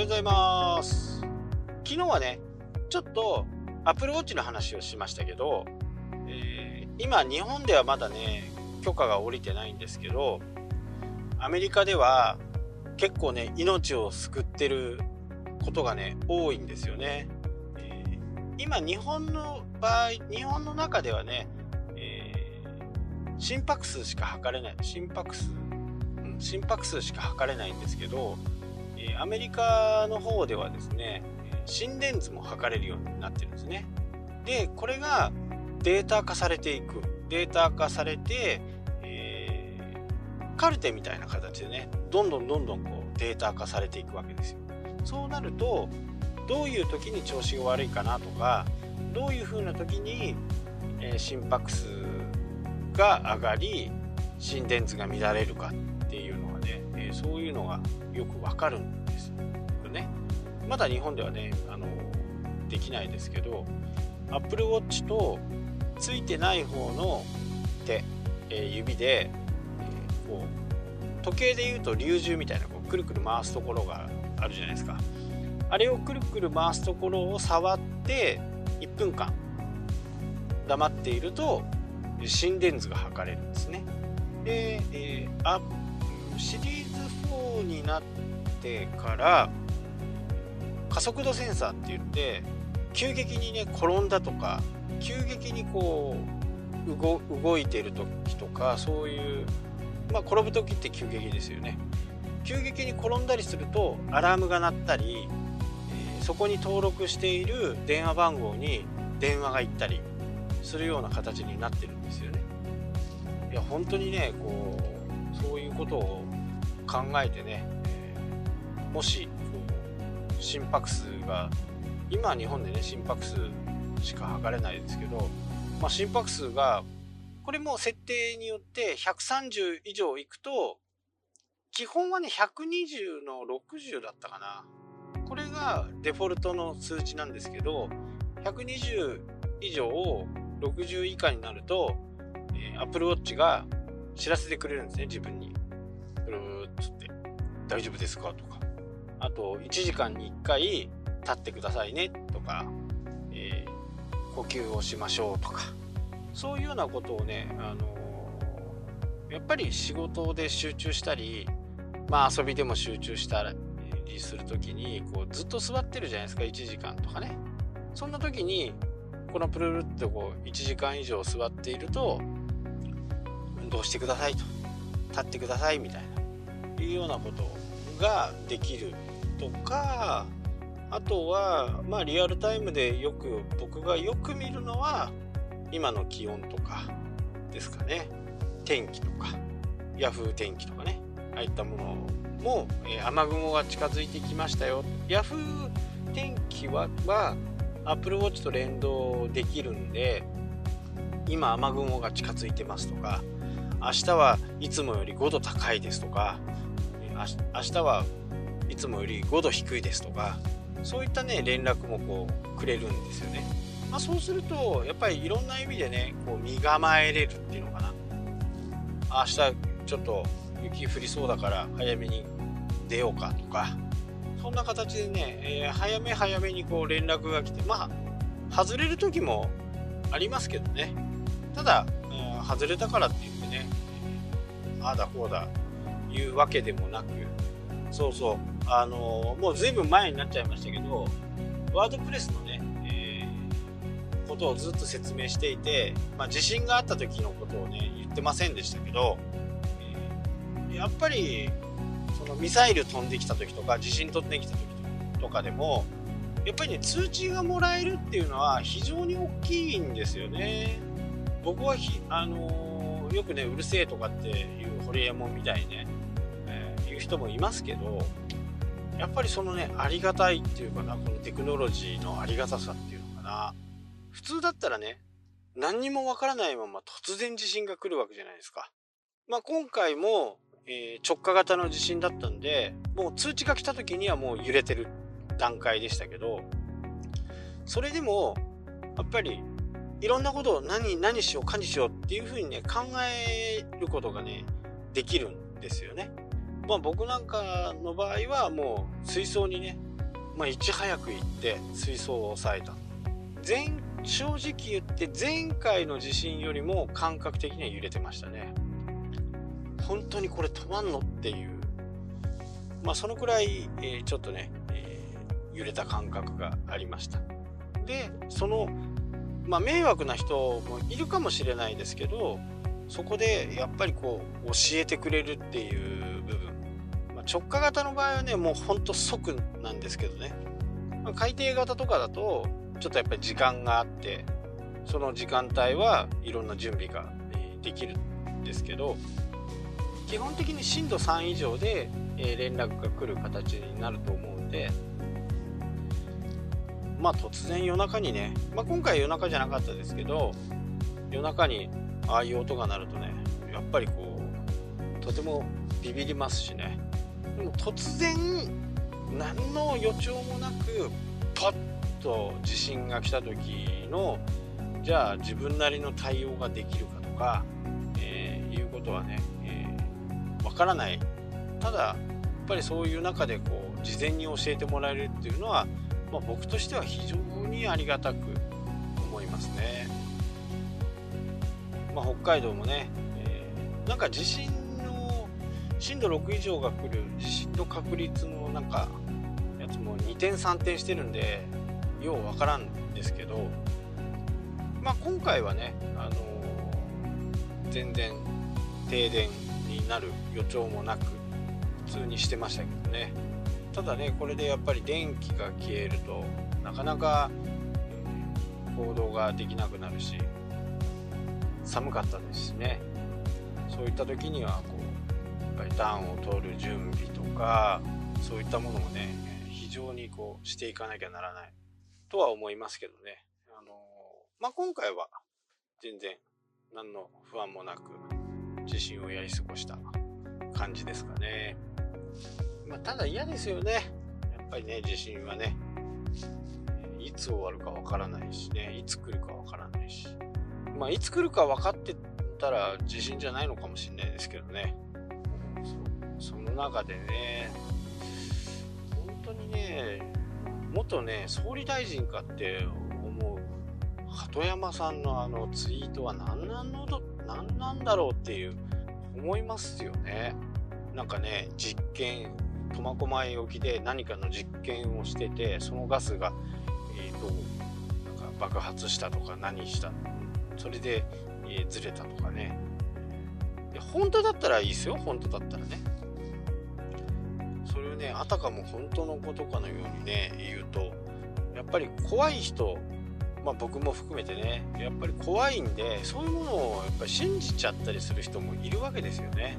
はようございます。昨日はねちょっと Apple Watch の話をしましたけど、えー、今日本ではまだね許可が下りてないんですけどアメリカでは結構ね命を救ってることがね多いんですよね、えー、今日本の場合日本の中ではね、えー、心拍数しか測れない心拍数、うん、心拍数しか測れないんですけどアメリカの方ではですね心電図も測れるようになってるんですね。でこれがデータ化されていく。データ化されて、えー、カルテみたいな形でねどんどんどんどんこうデータ化されていくわけですよ。そうなるとどういう時に調子が悪いかなとかどういう風な時に、えー、心拍数が上がり心電図が乱れるか、えー、そういうのがよくわかるんですよね。まだ日本ではねあのできないですけど Apple Watch とついてない方の手、えー、指で、えー、こう時計でいうと龍銃みたいなこうくるくる回すところがあるじゃないですか。あれをくるくる回すところを触って1分間黙っていると心電図が測れるんですね。で、えー、シリーズになってから加速度センサーって言って急激にね転んだとか急激にこう動いてる時とかそういうまあ転ぶ時って急激ですよね。急激に転んだりするとアラームが鳴ったり、えー、そこに登録している電話番号に電話が行ったりするような形になってるんですよね。いや本当にねこうそういうことを考えてね、えー、もし心拍数が今日本でね心拍数しか測れないですけど、まあ、心拍数がこれも設定によって130以上いくと基本はね120の60だったかな。これがデフォルトの数値なんですけど120以上を60以下になると、えー、Apple Watch が知らせてくれるんですね自分に。つって大丈夫ですか？とか。あと1時間に1回立ってくださいね。とか、えー、呼吸をしましょうとか。そういうようなことをね、あのー、やっぱり仕事で集中したり、まあ、遊びでも集中したりする時にこうずっと座ってるじゃないですか。1時間とかね。そんな時にこのプルルってこう1時間以上座っていると運動してくださいと。立ってくださいみたいな。いうようなことができるとかあとはまあリアルタイムでよく僕がよく見るのは今の気温とかですかね。天気とか Yahoo 天気とかね。ああいったものも、えー、雨雲が近づいてきましたよ。Yahoo 天気はは Apple Watch と連動できるんで今雨雲が近づいてますとか明日はいつもより5度高いですとか明日はいつもより5度低いですとかそういったね連絡もこうくれるんですよね、まあ、そうするとやっぱりいろんな意味でねこう身構えれるっていうのかな。明日ちょっと雪降りそうだから早めに出ようかとかそんな形でね、えー、早め早めにこう連絡が来てまあ外れる時もありますけどね。ただ、えー、外れたからって言ってね、ああだこうだいうわけでもなくそうそうあの、もう随分前になっちゃいましたけどワードプレスのね、えー、ことをずっと説明していて、まあ、地震があった時のことをね言ってませんでしたけど、えー、やっぱりそのミサイル飛んできた時とか地震飛んできた時とかでもやっぱりね通知がもらえるっていうのは非常に大きいんですよね。僕はあのー、よくねうるせえとかっていうホリエモンみたいにね人もいますけどやっぱりそのねありがたいっていうかなこのテクノロジーのありがたさっていうのかな普通だったらね何にもわからないまま突然地震が来るわけじゃないですか。まあ、今回も、えー、直下型の地震だったんでもう通知が来た時にはもう揺れてる段階でしたけどそれでもやっぱりいろんなことを何何しようかにしようっていうふうにね考えることがねできるんですよね。まあ、僕なんかの場合はもう水槽にねまあ、いち早く行って水槽を抑えた。前正直言って前回の地震よりも感覚的には揺れてましたね。本当にこれ止まんのっていう。まあそのくらい、えー、ちょっとね、えー、揺れた感覚がありました。でそのまあ迷惑な人もいるかもしれないですけどそこでやっぱりこう教えてくれるっていう部分、直下型の場合はねもうほんと即なんですけどね、まあ、海底型とかだとちょっとやっぱり時間があってその時間帯はいろんな準備ができるんですけど基本的に震度3以上で連絡が来る形になると思うんでまあ突然夜中にね、まあ、今回夜中じゃなかったですけど夜中にああいう音が鳴るとねやっぱりこうとてもビビりますしね。突然何の予兆もなくパッと地震が来た時のじゃあ自分なりの対応ができるかとか、えー、いうことはね、えー、分からないただやっぱりそういう中でこう事前に教えてもらえるっていうのは、まあ、僕としては非常にありがたく思いますね。まあ、北海道もね、えー、なんか地震震度6以上が来る地震の確率のなんかやつも2点3点してるんでようわからんですけど、まあ、今回はね、あのー、全然停電になる予兆もなく普通にしてましたけどね。ただねこれでやっぱり電気が消えるとなかなか行動ができなくなるし寒かったですしね。そういった時にはこうぱり暖を取る準備とかそういったものもね非常にこうしていかなきゃならないとは思いますけどね。あのまあ、今回は全然何の不安もなく地震をやり過ごした感じですかね。まあ、ただ嫌ですよね。やっぱりね、地震はね、いつ終わるかわからないしね、いつ来るかわからないし。まあ、いつ来るか分かってたら地震じゃないのかもしれないですけどね。中でね、本当にね、元ね総理大臣かって思う鳩山さんのあのツイートは何なんの何なんだろうっていう思いますよね。なんかね実験苫小牧沖で何かの実験をしててそのガスがえっ、ー、となんか爆発したとか何したそれで、えー、ずれたとかね。本当だったらいいですよ。本当だったらね。ねあたかも本当のことかのようにね言うとやっぱり怖い人まあ僕も含めてねやっぱり怖いんでそういうものをやっぱり信じちゃったりする人もいるわけですよね。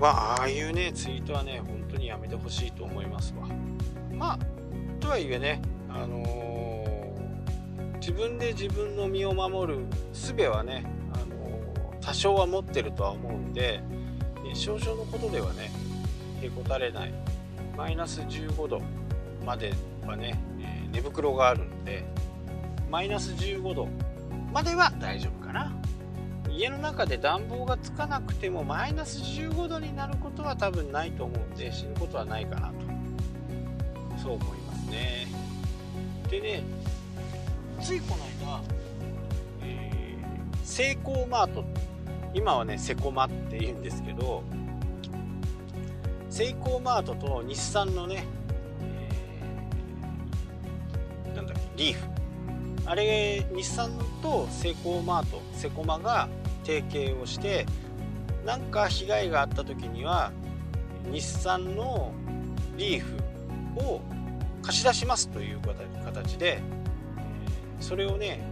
まあああいうねツイートはね本当にやめてほしいと思いますわ。まあとはいえねあのー、自分で自分の身を守る術はね、あのー、多少は持ってるとは思うんで少々のことではねへこたれない。マイナス15度まではね、えー、寝袋があるんでマイナス15度までは大丈夫かな。家の中で暖房がつかなくてもマイナス15度になることは多分ないと思うんで死ぬことはないかなと。そう思いますね。でねついこの間、えー、セイコーマート。今はねセコマって言うんですけどセイコーマートと日産のね、えー、なんだっけリーフ。あれ日産とセイコーマートセコマが提携をしてなんか被害があった時には日産のリーフを貸し出しますという形でそれをね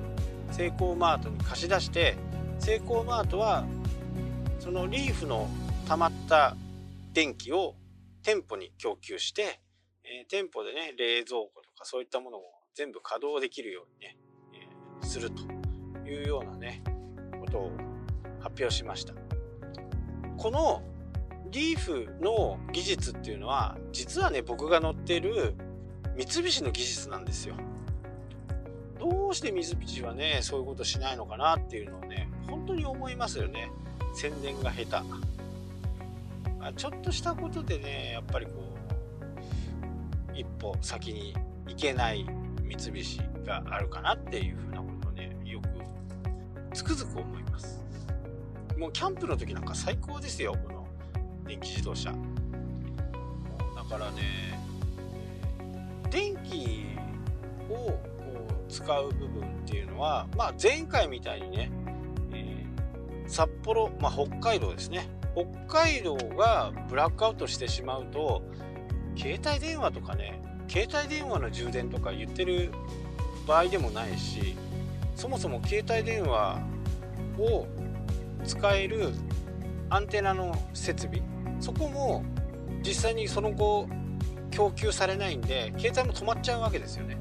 セイコーマートに貸し出してセイコーマートはそのリーフの溜まった電気を店舗に供給して、えー、店舗でね、冷蔵庫とかそういったものを全部稼働できるようにね、えー、するというようなね、ことを発表しました。このリーフの技術っていうのは、実はね、僕が乗ってる三菱の技術なんですよ。どうして三菱はね、そういうことしないのかなっていうのをね、本当に思いますよね。宣伝が下手。あちょっとしたことでねやっぱりこう一歩先に行けない三菱があるかなっていうふうなことをねよくつくづく思います。もうキャンプの時なんか最高ですよこの電気自動車。だからね電気をこう使う部分っていうのは、まあ、前回みたいにね、えー、札幌、まあ、北海道ですね。北海道がブラックアウトしてしまうと携帯電話とかね携帯電話の充電とか言ってる場合でもないしそもそも携帯電話を使えるアンテナの設備そこも実際にその後供給されないんで携帯も止まっちゃうわけですよね。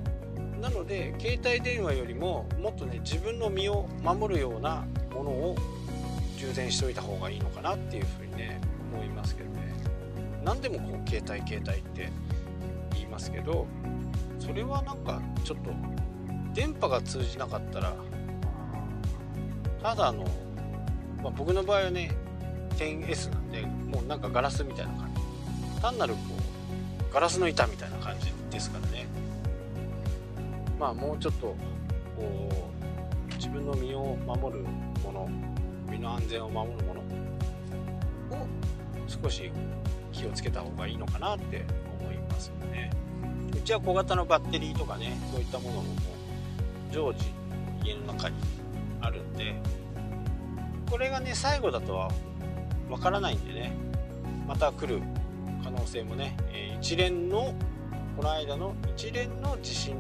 なので携帯電話よりももっとね自分の身を守るようなものを充電しておいた方がいいのかなっていうふうにね思いますけどね。何でもこう携帯携帯って言いますけどそれはなんかちょっと電波が通じなかったらただの、まあ、僕の場合はね 10S なんでもうなんかガラスみたいな感じ。単なるこうガラスの板みたいな感じですからね。まあもうちょっとこう自分の身を守るもの身の安全を守るもの。を少し気をつけた方がいいのかなって思いますよね。うちは小型のバッテリーとかねそういったものも常時家の中にあるんでこれがね最後だとはわからないんでねまた来る可能性もね、え一連のこの間の一連の地震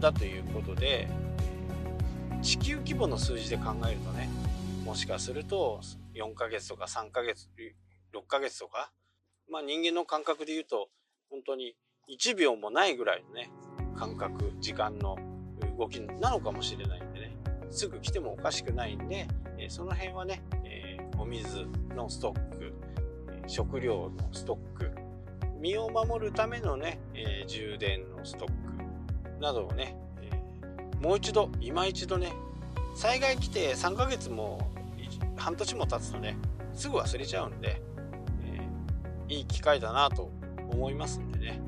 だということで地球規模の数字で考えるとねもしかすると4ヶ月とか3ヶ月6ヶ月とかまあ人間の感覚で言うと本当に1秒もないぐらいのね感覚時間の動きなのかもしれないんでね。すぐ来てもおかしくないんでその辺はねお水のストック食料のストック身を守るためのね充電のストックなどをね、え、もう一度今一度ね災害来て3ヶ月も半年も経つとねすぐ忘れちゃうんで、えー、いい機会だなと思いますんでね。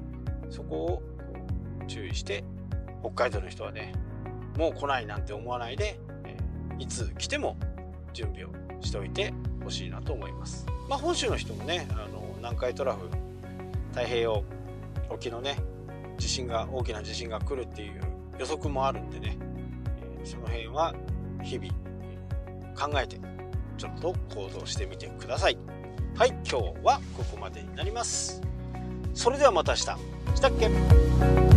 そこを注意して北海道の人はねもう来ないなんて思わないで、えー、いつ来ても準備をしておいてほしいなと思います。まあ本州の人もねあの南海トラフ太平洋沖のね地震が大きな地震が来るっていう予測もあるんでね、えその辺は日々考えてちょっと行動してみてください。はい今日はここまでになります。それではまた明日。したっけ？